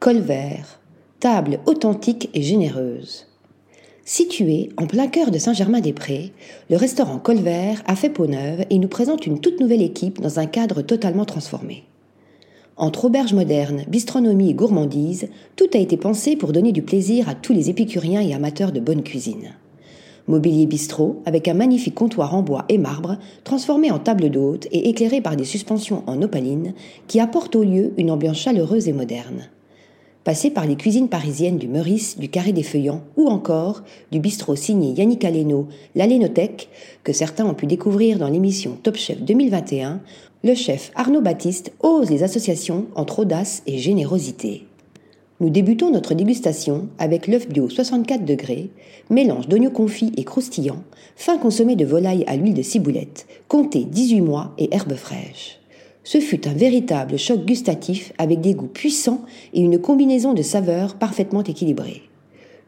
Colvert, table authentique et généreuse. Situé en plein cœur de Saint-Germain-des-Prés, le restaurant Colvert a fait peau neuve et nous présente une toute nouvelle équipe dans un cadre totalement transformé. Entre auberge moderne, bistronomie et gourmandise, tout a été pensé pour donner du plaisir à tous les épicuriens et amateurs de bonne cuisine. Mobilier bistrot avec un magnifique comptoir en bois et marbre transformé en table d'hôte et éclairé par des suspensions en opaline qui apportent au lieu une ambiance chaleureuse et moderne. Passé par les cuisines parisiennes du Meurice, du Carré des Feuillants ou encore du bistrot signé Yannick Aleno, l'Alénothèque, que certains ont pu découvrir dans l'émission Top Chef 2021, le chef Arnaud Baptiste ose les associations entre audace et générosité. Nous débutons notre dégustation avec l'œuf bio 64 degrés, mélange d'oignons confits et croustillants, fin consommé de volaille à l'huile de ciboulette, compté 18 mois et herbes fraîches. Ce fut un véritable choc gustatif avec des goûts puissants et une combinaison de saveurs parfaitement équilibrée.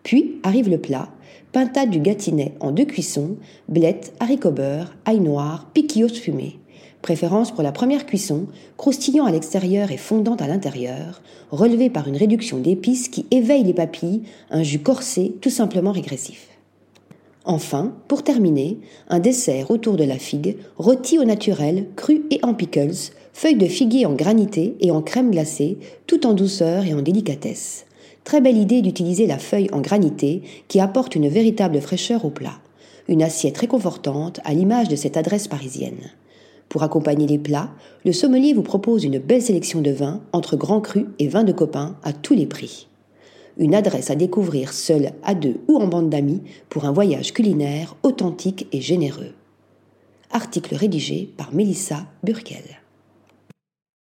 Puis arrive le plat, pintade du gâtinais en deux cuissons, blettes, haricots beurre, ail noir, piquillos fumés. Préférence pour la première cuisson, croustillant à l'extérieur et fondant à l'intérieur, relevé par une réduction d'épices qui éveille les papilles, un jus corsé tout simplement régressif. Enfin, pour terminer, un dessert autour de la figue, rôti au naturel, cru et en pickles, feuilles de figuier en granité et en crème glacée, tout en douceur et en délicatesse. Très belle idée d'utiliser la feuille en granité qui apporte une véritable fraîcheur au plat. Une assiette réconfortante à l'image de cette adresse parisienne. Pour accompagner les plats, le sommelier vous propose une belle sélection de vins entre grands crus et vins de copains à tous les prix. Une adresse à découvrir seul, à deux ou en bande d'amis pour un voyage culinaire authentique et généreux. Article rédigé par Mélissa Burkel.